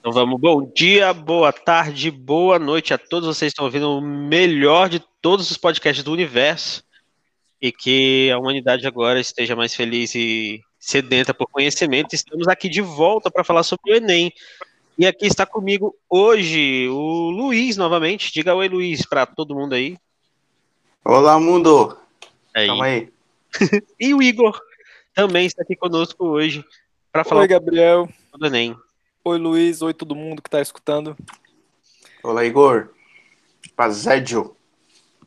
Então vamos, bom dia, boa tarde, boa noite a todos vocês que estão ouvindo o melhor de todos os podcasts do universo e que a humanidade agora esteja mais feliz e sedenta por conhecimento. Estamos aqui de volta para falar sobre o Enem. E aqui está comigo hoje o Luiz novamente. Diga oi, Luiz, para todo mundo aí. Olá, mundo! Aí. Calma aí. e o Igor também está aqui conosco hoje para falar Oi, Gabriel. do Enem. Oi, Luiz. Oi, todo mundo que está escutando. Olá, Igor. Pazédio.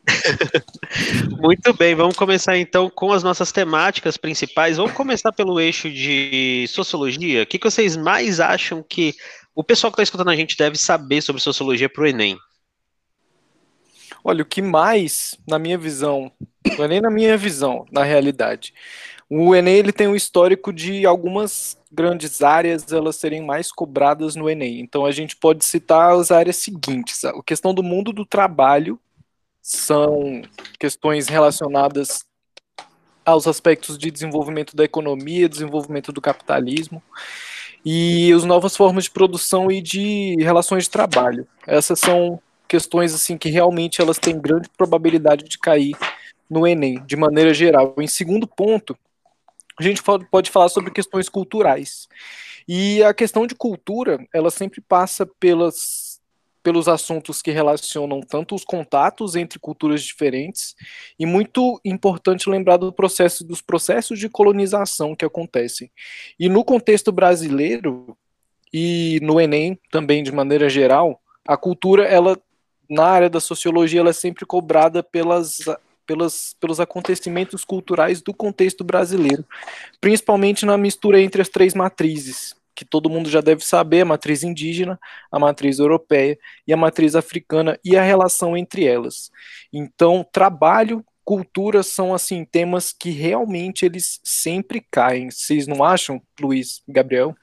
Muito bem, vamos começar então com as nossas temáticas principais. Vamos começar pelo eixo de sociologia. O que, que vocês mais acham que o pessoal que está escutando a gente deve saber sobre sociologia para o Enem? Olha, o que mais, na minha visão, não é nem na minha visão, na realidade, o Enem ele tem um histórico de algumas grandes áreas elas serem mais cobradas no Enem. Então a gente pode citar as áreas seguintes: a questão do mundo do trabalho são questões relacionadas aos aspectos de desenvolvimento da economia, desenvolvimento do capitalismo e as novas formas de produção e de relações de trabalho. Essas são questões assim que realmente elas têm grande probabilidade de cair no Enem, de maneira geral. Em segundo ponto, a gente pode falar sobre questões culturais. E a questão de cultura, ela sempre passa pelas, pelos assuntos que relacionam tanto os contatos entre culturas diferentes, e muito importante lembrar do processo, dos processos de colonização que acontecem. E no contexto brasileiro, e no Enem também de maneira geral, a cultura, ela na área da sociologia, ela é sempre cobrada pelas pelas, pelos acontecimentos culturais do contexto brasileiro, principalmente na mistura entre as três matrizes, que todo mundo já deve saber, a matriz indígena, a matriz europeia e a matriz africana e a relação entre elas. Então, trabalho, cultura são assim temas que realmente eles sempre caem. Vocês não acham, Luiz, Gabriel?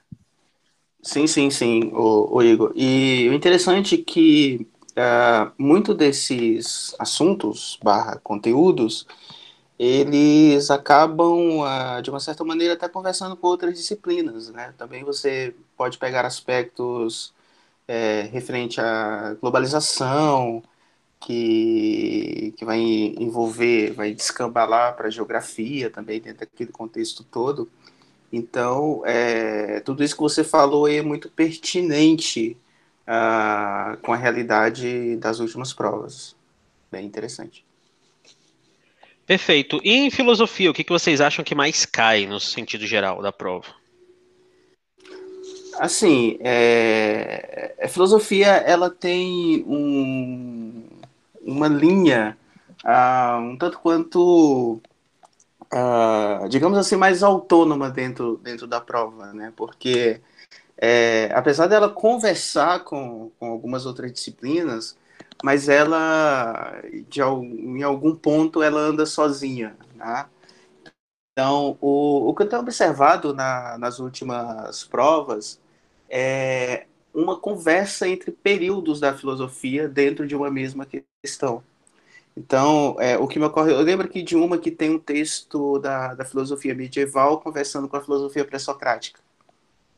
Sim, sim, sim, o, o Igor. E o interessante é que uh, muito desses assuntos barra conteúdos eles acabam, uh, de uma certa maneira, até conversando com outras disciplinas. Né? Também você pode pegar aspectos é, referente à globalização, que, que vai envolver, vai descambalar para a geografia também, dentro daquele contexto todo. Então, é, tudo isso que você falou é muito pertinente uh, com a realidade das últimas provas. Bem interessante. Perfeito. E em filosofia, o que, que vocês acham que mais cai no sentido geral da prova? Assim, é, a filosofia ela tem um, uma linha uh, um tanto quanto, uh, digamos assim, mais autônoma dentro, dentro da prova, né? Porque é, apesar dela conversar com, com algumas outras disciplinas, mas ela, de, em algum ponto, ela anda sozinha, né? Então, o, o que eu tenho observado na, nas últimas provas é uma conversa entre períodos da filosofia dentro de uma mesma questão. Então, é, o que me ocorre, eu lembro aqui de uma que tem um texto da, da filosofia medieval conversando com a filosofia pré-socrática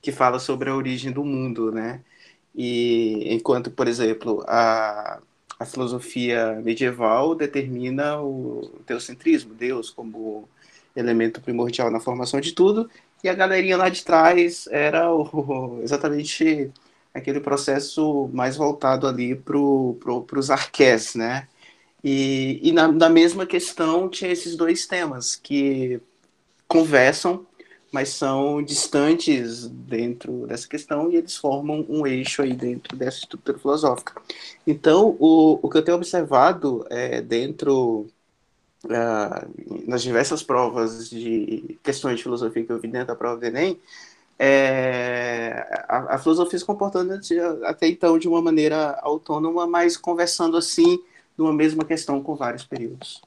que fala sobre a origem do mundo, né? E enquanto, por exemplo, a, a filosofia medieval determina o teocentrismo, Deus como elemento primordial na formação de tudo, e a galerinha lá de trás era o, exatamente aquele processo mais voltado ali para pro, os arqués, né? E, e na, na mesma questão tinha esses dois temas que conversam mas são distantes dentro dessa questão e eles formam um eixo aí dentro dessa estrutura filosófica. Então, o, o que eu tenho observado é, dentro uh, nas diversas provas de questões de filosofia que eu vi dentro da prova do Enem, é, a, a, filosofia se comportando até então de uma maneira autônoma, mas conversando assim numa mesma questão com vários períodos.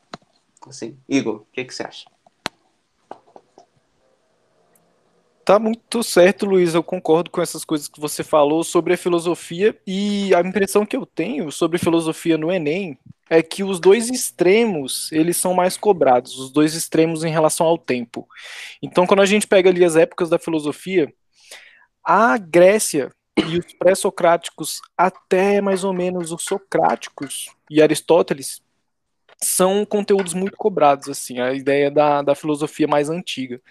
Assim, Igor, o que, que você acha? Tá muito certo, Luiz. Eu concordo com essas coisas que você falou sobre a filosofia. E a impressão que eu tenho sobre filosofia no Enem é que os dois extremos eles são mais cobrados, os dois extremos em relação ao tempo. Então, quando a gente pega ali as épocas da filosofia, a Grécia e os pré-socráticos até mais ou menos os socráticos e Aristóteles são conteúdos muito cobrados, assim, a ideia da, da filosofia mais antiga.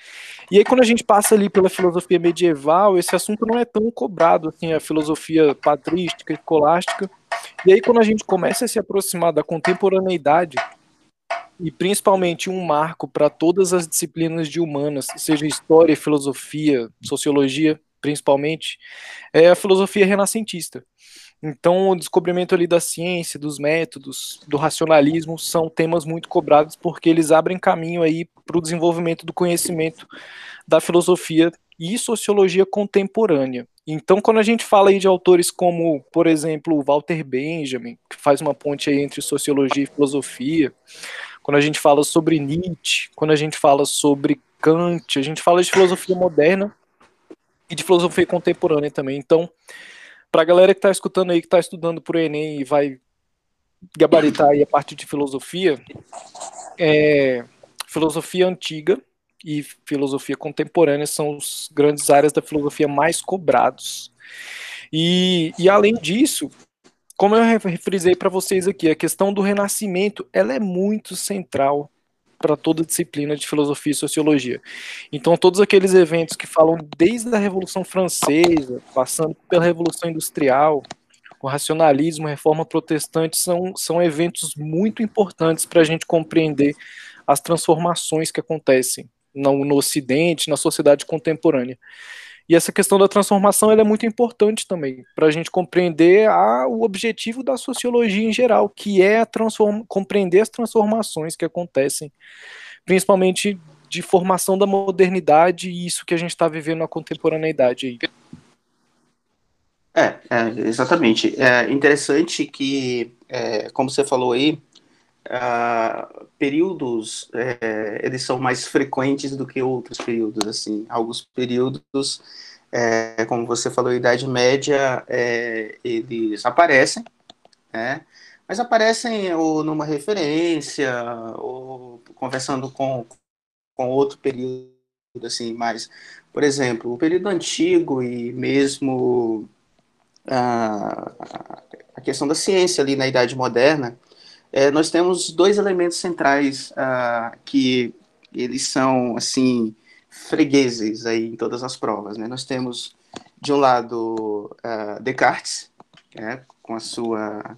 E aí, quando a gente passa ali pela filosofia medieval, esse assunto não é tão cobrado, assim, a filosofia patrística, escolástica. E aí, quando a gente começa a se aproximar da contemporaneidade, e principalmente um marco para todas as disciplinas de humanas, seja história, filosofia, sociologia, principalmente, é a filosofia renascentista. Então, o descobrimento ali da ciência, dos métodos, do racionalismo são temas muito cobrados porque eles abrem caminho aí para o desenvolvimento do conhecimento da filosofia e sociologia contemporânea. Então, quando a gente fala aí de autores como, por exemplo, Walter Benjamin, que faz uma ponte aí entre sociologia e filosofia, quando a gente fala sobre Nietzsche, quando a gente fala sobre Kant, a gente fala de filosofia moderna e de filosofia contemporânea também. Então, para a galera que está escutando aí, que está estudando para o Enem e vai gabaritar aí a parte de filosofia, é, filosofia antiga e filosofia contemporânea são as grandes áreas da filosofia mais cobrados. E, e além disso, como eu refrisei para vocês aqui, a questão do renascimento ela é muito central para toda disciplina de filosofia e sociologia. Então, todos aqueles eventos que falam desde a Revolução Francesa, passando pela Revolução Industrial, o racionalismo, a reforma protestante, são, são eventos muito importantes para a gente compreender as transformações que acontecem no, no Ocidente, na sociedade contemporânea. E essa questão da transformação é muito importante também, para a gente compreender a, o objetivo da sociologia em geral, que é compreender as transformações que acontecem, principalmente de formação da modernidade e isso que a gente está vivendo na contemporaneidade aí. É, é, exatamente. É interessante que, é, como você falou aí, uh, períodos é, eles são mais frequentes do que outros períodos assim. Alguns períodos é, como você falou idade média é, eles aparecem né? Mas aparecem ou numa referência ou conversando com com outro período assim mais. Por exemplo o período antigo e mesmo a, a questão da ciência ali na idade moderna é, nós temos dois elementos centrais uh, que eles são, assim, fregueses aí em todas as provas. Né? Nós temos, de um lado, uh, Descartes, né, com a sua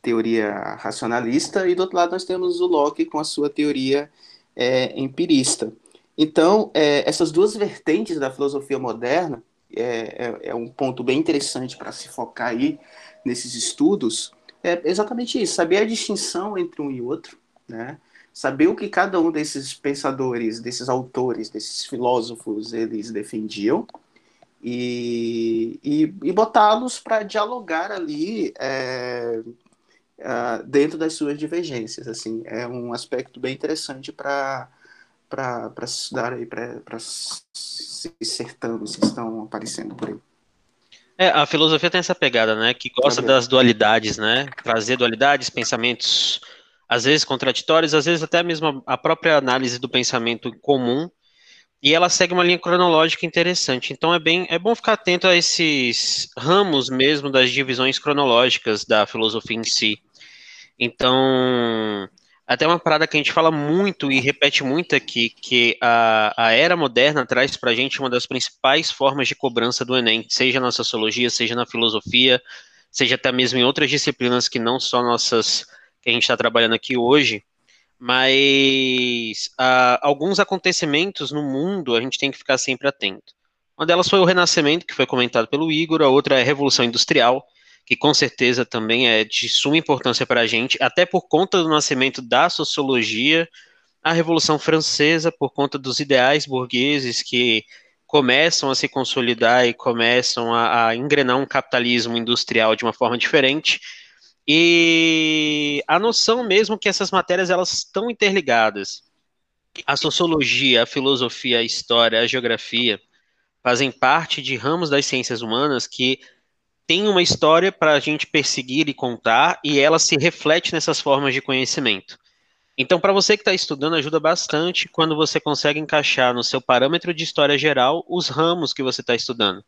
teoria racionalista, e do outro lado nós temos o Locke com a sua teoria é, empirista. Então, é, essas duas vertentes da filosofia moderna é, é, é um ponto bem interessante para se focar aí nesses estudos, é exatamente isso, saber a distinção entre um e outro, né? Saber o que cada um desses pensadores, desses autores, desses filósofos, eles defendiam e, e, e botá-los para dialogar ali é, é, dentro das suas divergências, assim, é um aspecto bem interessante para para estudar aí para esses sertanos que estão aparecendo por aí. É, a filosofia tem essa pegada, né? Que gosta das dualidades, né? Trazer dualidades, pensamentos às vezes contraditórios, às vezes até mesmo a própria análise do pensamento comum. E ela segue uma linha cronológica interessante. Então é bem, é bom ficar atento a esses ramos mesmo das divisões cronológicas da filosofia em si. Então, até uma parada que a gente fala muito e repete muito aqui, que a, a era moderna traz para a gente uma das principais formas de cobrança do Enem, seja na sociologia, seja na filosofia, seja até mesmo em outras disciplinas que não só nossas que a gente está trabalhando aqui hoje, mas alguns acontecimentos no mundo a gente tem que ficar sempre atento. Uma delas foi o Renascimento, que foi comentado pelo Igor, a outra é a Revolução Industrial, que com certeza também é de suma importância para a gente, até por conta do nascimento da sociologia, a Revolução Francesa, por conta dos ideais burgueses que começam a se consolidar e começam a, a engrenar um capitalismo industrial de uma forma diferente, e a noção mesmo que essas matérias elas estão interligadas. A sociologia, a filosofia, a história, a geografia fazem parte de ramos das ciências humanas que tem uma história para a gente perseguir e contar, e ela se reflete nessas formas de conhecimento. Então, para você que está estudando, ajuda bastante quando você consegue encaixar no seu parâmetro de história geral os ramos que você está estudando.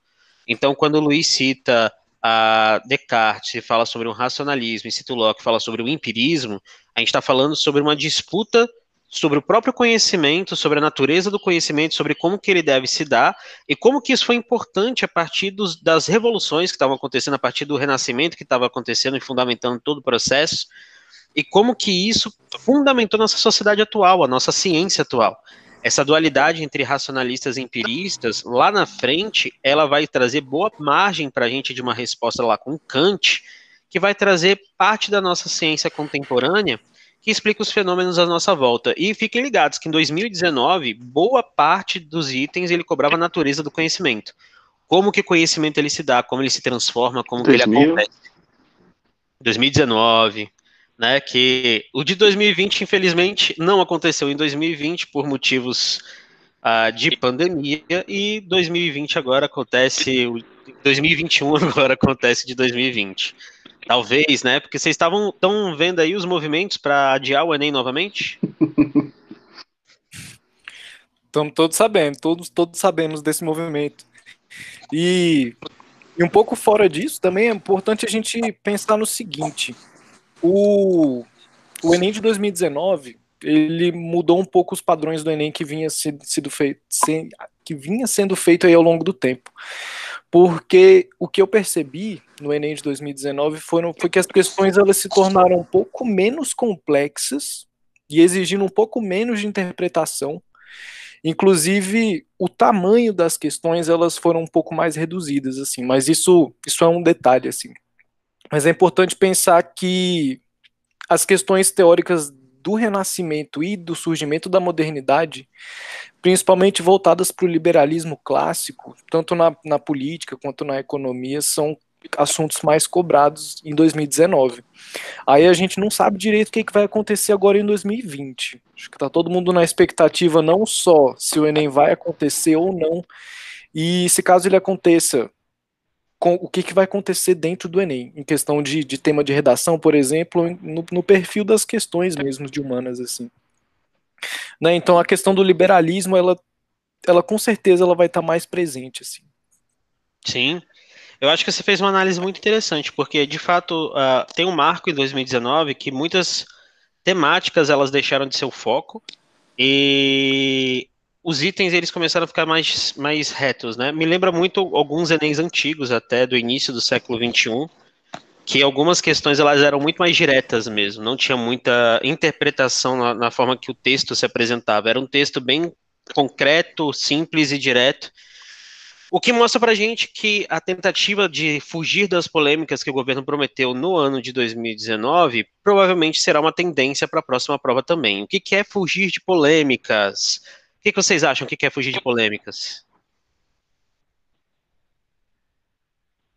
Então, quando o Luiz cita a Descartes e fala sobre o racionalismo, e cita o Locke fala sobre o empirismo, a gente está falando sobre uma disputa sobre o próprio conhecimento, sobre a natureza do conhecimento, sobre como que ele deve se dar e como que isso foi importante a partir dos, das revoluções que estavam acontecendo, a partir do renascimento que estava acontecendo e fundamentando todo o processo e como que isso fundamentou nossa sociedade atual, a nossa ciência atual. Essa dualidade entre racionalistas e empiristas, lá na frente, ela vai trazer boa margem para a gente de uma resposta lá com Kant, que vai trazer parte da nossa ciência contemporânea que explica os fenômenos à nossa volta. E fiquem ligados que em 2019, boa parte dos itens ele cobrava a natureza do conhecimento. Como que o conhecimento ele se dá, como ele se transforma, como 2000. que ele acontece. 2019, né, que o de 2020, infelizmente, não aconteceu em 2020 por motivos uh, de pandemia, e 2020 agora acontece, 2021 agora acontece de 2020. Talvez, né? Porque vocês estavam estão vendo aí os movimentos para adiar o Enem novamente? Estamos todos sabendo, todos, todos sabemos desse movimento. E, e um pouco fora disso, também é importante a gente pensar no seguinte: o, o Enem de 2019 ele mudou um pouco os padrões do Enem que vinha, sido feito, que vinha sendo feito aí ao longo do tempo porque o que eu percebi no Enem de 2019 foram, foi que as questões elas se tornaram um pouco menos complexas e exigindo um pouco menos de interpretação. Inclusive, o tamanho das questões elas foram um pouco mais reduzidas, assim. Mas isso, isso é um detalhe, assim. Mas é importante pensar que as questões teóricas do Renascimento e do surgimento da modernidade, principalmente voltadas para o liberalismo clássico, tanto na, na política quanto na economia, são assuntos mais cobrados em 2019. Aí a gente não sabe direito o que, que vai acontecer agora em 2020. Acho que está todo mundo na expectativa não só se o Enem vai acontecer ou não, e se caso ele aconteça, com o que, que vai acontecer dentro do Enem, em questão de, de tema de redação, por exemplo, no, no perfil das questões mesmo de humanas, assim. Né, então a questão do liberalismo, ela, ela com certeza ela vai estar tá mais presente, assim. Sim, eu acho que você fez uma análise muito interessante, porque de fato uh, tem um marco em 2019 que muitas temáticas elas deixaram de ser o foco e os itens eles começaram a ficar mais, mais retos, né? Me lembra muito alguns Enems antigos, até do início do século XXI, que algumas questões elas eram muito mais diretas mesmo, não tinha muita interpretação na, na forma que o texto se apresentava. Era um texto bem concreto, simples e direto. O que mostra pra gente que a tentativa de fugir das polêmicas que o governo prometeu no ano de 2019 provavelmente será uma tendência para a próxima prova também. O que, que é fugir de polêmicas? O que, que vocês acham que quer fugir de polêmicas?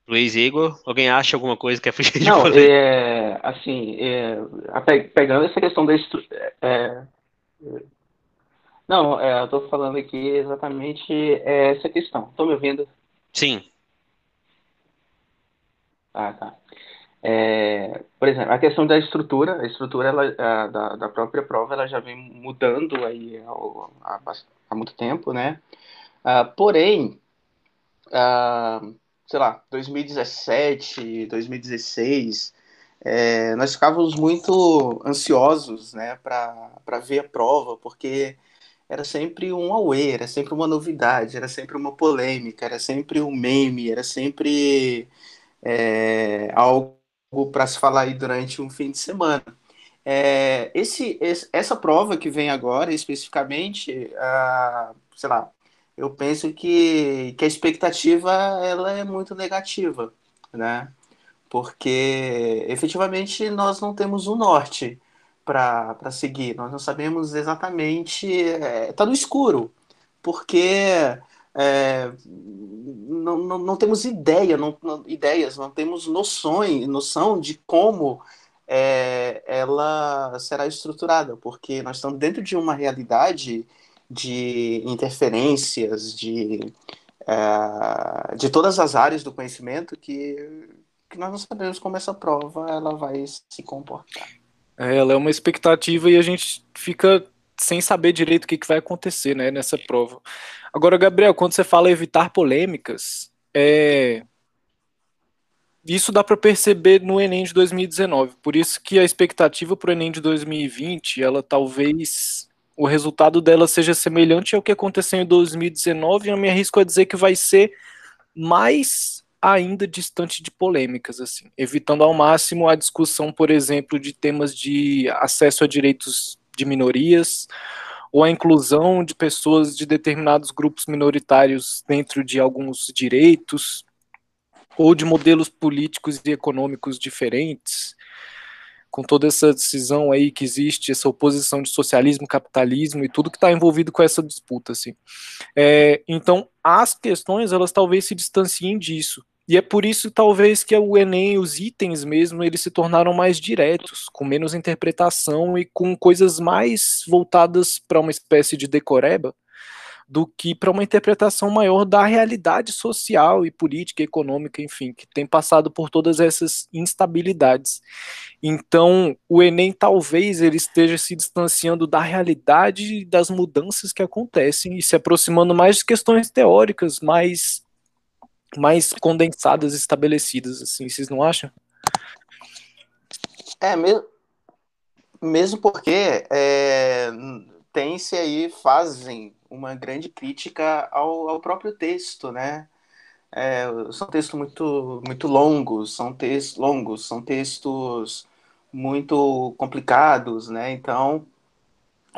Luiz Igor, alguém acha alguma coisa que quer fugir de Não, polêmica? É, assim, é, pegando essa questão da estru... é, não, é, eu estou falando aqui exatamente essa questão. Estão me ouvindo? Sim. Ah, tá. É, por exemplo, a questão da estrutura, a estrutura ela, a, da, da própria prova, ela já vem mudando aí há, há muito tempo, né? Uh, porém, uh, sei lá, 2017, 2016, é, nós ficávamos muito ansiosos, né, para ver a prova, porque era sempre um auê, era sempre uma novidade, era sempre uma polêmica, era sempre um meme, era sempre é, algo para se falar aí durante um fim de semana. É, esse, esse, essa prova que vem agora, especificamente, sei lá, eu penso que, que a expectativa ela é muito negativa, né? Porque efetivamente nós não temos um norte para seguir, nós não sabemos exatamente, está é, tá no escuro, porque é, não, não, não, temos ideia, não, não, ideias, não temos noções, noção de como é, ela será estruturada, porque nós estamos dentro de uma realidade de interferências, de, é, de todas as áreas do conhecimento que, que nós não sabemos como essa prova ela vai se comportar. É, ela é uma expectativa e a gente fica sem saber direito o que, que vai acontecer né, nessa prova. Agora, Gabriel, quando você fala evitar polêmicas, é, isso dá para perceber no Enem de 2019. Por isso que a expectativa para o Enem de 2020, ela talvez o resultado dela seja semelhante ao que aconteceu em 2019, e eu me arrisco a dizer que vai ser mais ainda distante de polêmicas, assim, evitando ao máximo a discussão, por exemplo, de temas de acesso a direitos de minorias ou a inclusão de pessoas de determinados grupos minoritários dentro de alguns direitos ou de modelos políticos e econômicos diferentes, com toda essa decisão aí que existe, essa oposição de socialismo, capitalismo e tudo que está envolvido com essa disputa, assim. É, então, as questões, elas talvez se distanciem disso. E é por isso, talvez, que o Enem, os itens mesmo, eles se tornaram mais diretos, com menos interpretação e com coisas mais voltadas para uma espécie de decoreba, do que para uma interpretação maior da realidade social e política e econômica, enfim, que tem passado por todas essas instabilidades. Então, o Enem talvez ele esteja se distanciando da realidade das mudanças que acontecem e se aproximando mais de questões teóricas, mais mais condensadas, estabelecidas, assim, vocês não acham? É, mesmo, mesmo porque é, tem-se aí, fazem uma grande crítica ao, ao próprio texto, né? É, são textos muito, muito longos, são textos longos, são textos muito complicados, né? Então,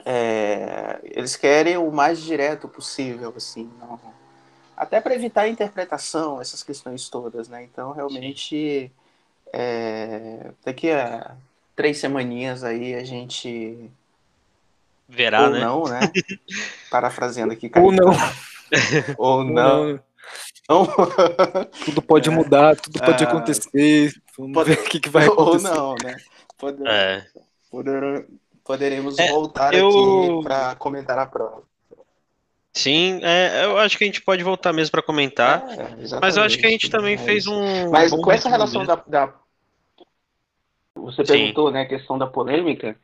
é, eles querem o mais direto possível, assim, não, até para evitar a interpretação, essas questões todas, né? Então, realmente, é, daqui a três semaninhas aí a gente Verá, Ou né? não, né? Parafraseando aqui. Ou não. Ou não. não. tudo pode é. mudar, tudo pode ah, acontecer. Vamos pode... ver o que, que vai acontecer. Ou não, né? Poder... É. Poder... Poderemos é, voltar eu... aqui para comentar a prova. Sim, é, eu acho que a gente pode voltar mesmo para comentar. É, mas eu acho que a gente também fez um. Mas com essa relação da, da, Você perguntou, Sim. né, a questão da polêmica.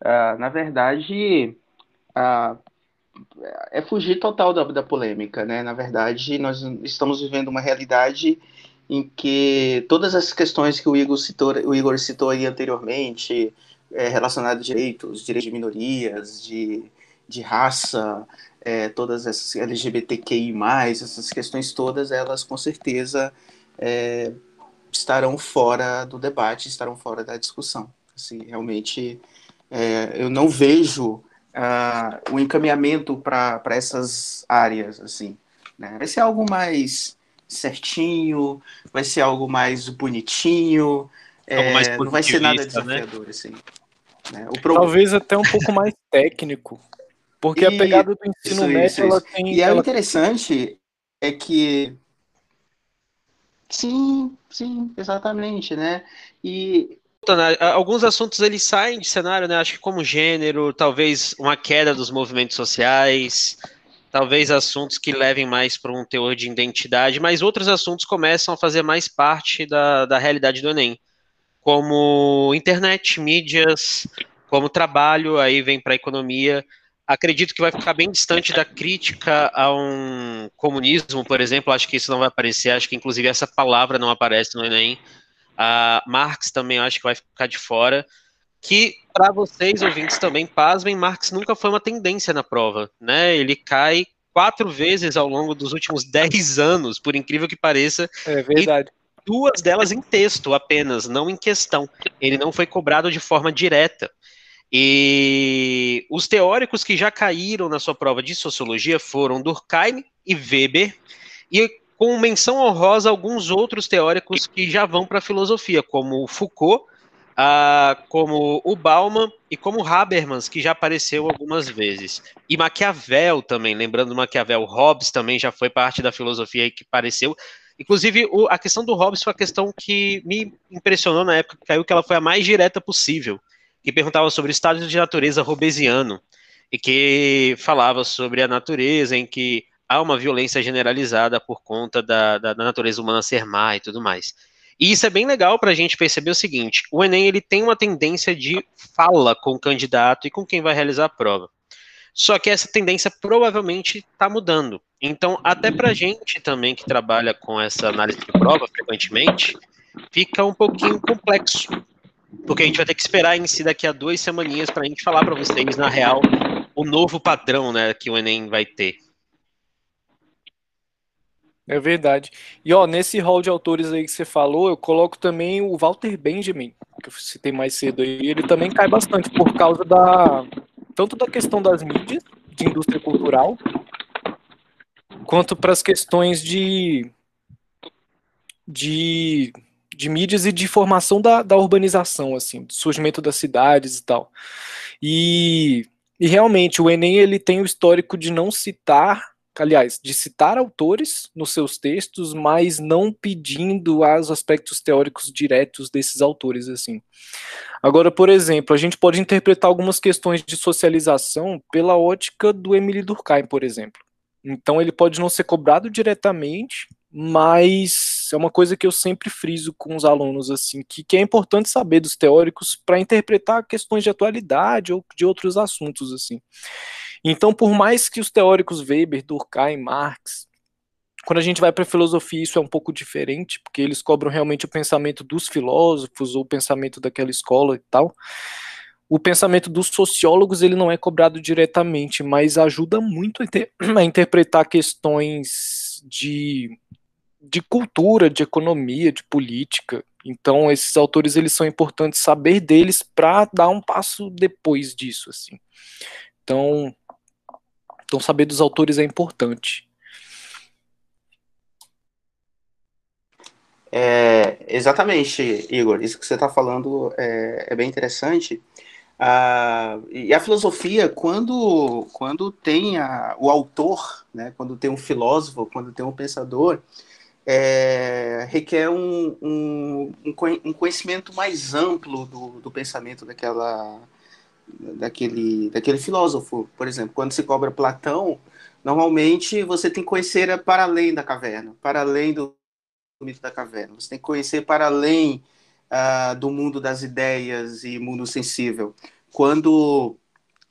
Uh, na verdade, uh, é fugir total da, da polêmica, né? Na verdade, nós estamos vivendo uma realidade em que todas as questões que o Igor citou, o Igor citou aí anteriormente, é, relacionadas a direitos, direitos de minorias, de, de raça, é, todas essas LGBTQI+, essas questões todas, elas com certeza é, estarão fora do debate, estarão fora da discussão. Assim, realmente é, eu não vejo uh, o encaminhamento para essas áreas, assim. Né? Vai ser algo mais certinho, vai ser algo mais bonitinho, é, mais não vai ser nada né? desafiador, né? assim. Né? Pro... Talvez até um pouco mais técnico, porque e... a pegada do ensino isso, médio, isso, ela tem... E ela... é interessante é que... Sim, sim, exatamente, né? E né, alguns assuntos eles saem de cenário, né? Acho que como gênero, talvez uma queda dos movimentos sociais, talvez assuntos que levem mais para um teor de identidade, mas outros assuntos começam a fazer mais parte da, da realidade do Enem, como internet, mídias, como trabalho, aí vem para a economia. Acredito que vai ficar bem distante da crítica a um comunismo, por exemplo. Acho que isso não vai aparecer. Acho que inclusive essa palavra não aparece no Enem. A Marx também acho que vai ficar de fora. Que, para vocês, ouvintes, também, pasmem, Marx nunca foi uma tendência na prova, né? Ele cai quatro vezes ao longo dos últimos dez anos, por incrível que pareça. É verdade. duas delas em texto apenas, não em questão. Ele não foi cobrado de forma direta. E os teóricos que já caíram na sua prova de sociologia foram Durkheim e Weber, e com menção honrosa alguns outros teóricos que já vão para a filosofia, como Foucault, uh, como o Bauman e como Habermas, que já apareceu algumas vezes. E Maquiavel também, lembrando Maquiavel, Hobbes também já foi parte da filosofia e que apareceu. Inclusive, o, a questão do Hobbes foi a questão que me impressionou na época que caiu, que ela foi a mais direta possível, que perguntava sobre o estado de natureza hobbesiano, e que falava sobre a natureza em que há uma violência generalizada por conta da, da, da natureza humana ser má e tudo mais. E isso é bem legal para a gente perceber o seguinte: o Enem ele tem uma tendência de fala com o candidato e com quem vai realizar a prova. Só que essa tendência provavelmente está mudando. Então, até para a gente também que trabalha com essa análise de prova frequentemente, fica um pouquinho complexo. Porque a gente vai ter que esperar em si daqui a duas semaninhas para a gente falar para vocês, na real, o novo padrão né, que o Enem vai ter. É verdade. E ó, nesse hall de autores aí que você falou, eu coloco também o Walter Benjamin, que eu citei mais cedo aí. Ele também cai bastante por causa da tanto da questão das mídias, de indústria cultural, quanto para as questões de, de, de mídias e de formação da, da urbanização, assim, do surgimento das cidades e tal. E, e realmente o Enem ele tem o histórico de não citar aliás, de citar autores nos seus textos, mas não pedindo os aspectos teóricos diretos desses autores, assim. Agora, por exemplo, a gente pode interpretar algumas questões de socialização pela ótica do Emile Durkheim, por exemplo. Então, ele pode não ser cobrado diretamente, mas é uma coisa que eu sempre friso com os alunos, assim, que, que é importante saber dos teóricos para interpretar questões de atualidade ou de outros assuntos, assim. Então, por mais que os teóricos Weber, Durkheim, Marx, quando a gente vai para a filosofia, isso é um pouco diferente, porque eles cobram realmente o pensamento dos filósofos ou o pensamento daquela escola e tal. O pensamento dos sociólogos ele não é cobrado diretamente, mas ajuda muito a, inter a interpretar questões de, de cultura, de economia, de política. Então, esses autores eles são importantes saber deles para dar um passo depois disso, assim. Então, então, saber dos autores é importante. É, exatamente, Igor. Isso que você está falando é, é, bem interessante. Ah, e a filosofia, quando, quando tem a, o autor, né, quando tem um filósofo, quando tem um pensador, é, requer um, um, um, conhecimento mais amplo do, do pensamento daquela, daquele, daquele filósofo. Por exemplo, quando se cobra Platão, normalmente você tem que conhecer para além da caverna, para além do mito da caverna. Você tem que conhecer para além uh, do mundo das ideias e mundo sensível. Quando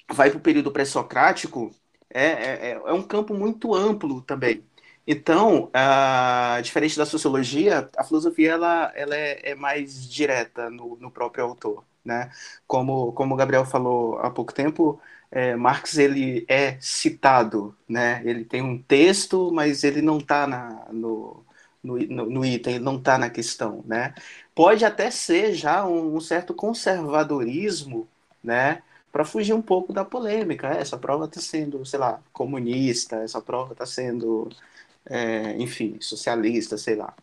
vai para o período pré-socrático, é, é, é um campo muito amplo também. Então, uh, diferente da sociologia, a filosofia ela, ela é, é mais direta no, no próprio autor. Né? Como, como o Gabriel falou há pouco tempo, é, Marx ele é citado, né? ele tem um texto, mas ele não está no, no, no, item, ele não está na questão. Né? Pode até ser já um, um certo conservadorismo né? para fugir um pouco da polêmica. Essa prova está sendo, sei lá, comunista, essa prova está sendo, é, enfim, socialista, sei lá.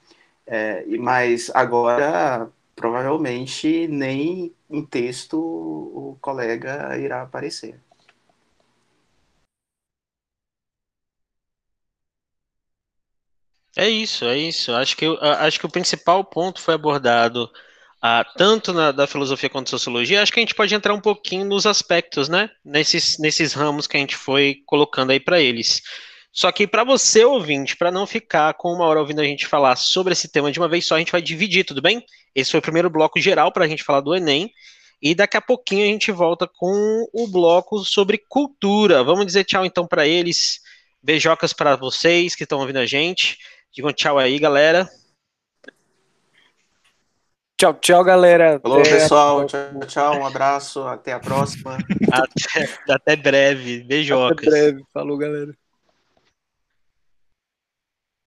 É, mas agora provavelmente nem em texto o colega irá aparecer. É isso, é isso. Acho que, acho que o principal ponto foi abordado ah, tanto na, da filosofia quanto da sociologia. Acho que a gente pode entrar um pouquinho nos aspectos, né? Nesses, nesses ramos que a gente foi colocando aí para eles. Só que para você, ouvinte, para não ficar com uma hora ouvindo a gente falar sobre esse tema de uma vez só, a gente vai dividir, tudo bem? Esse foi o primeiro bloco geral para a gente falar do Enem. E daqui a pouquinho a gente volta com o bloco sobre cultura. Vamos dizer tchau então para eles. Beijocas para vocês que estão ouvindo a gente. Digam tchau aí, galera. Tchau, tchau, galera. Falou, até pessoal. Tchau, tchau. Um abraço. Até a próxima. Até, até breve. Beijocas. Até breve. Falou, galera.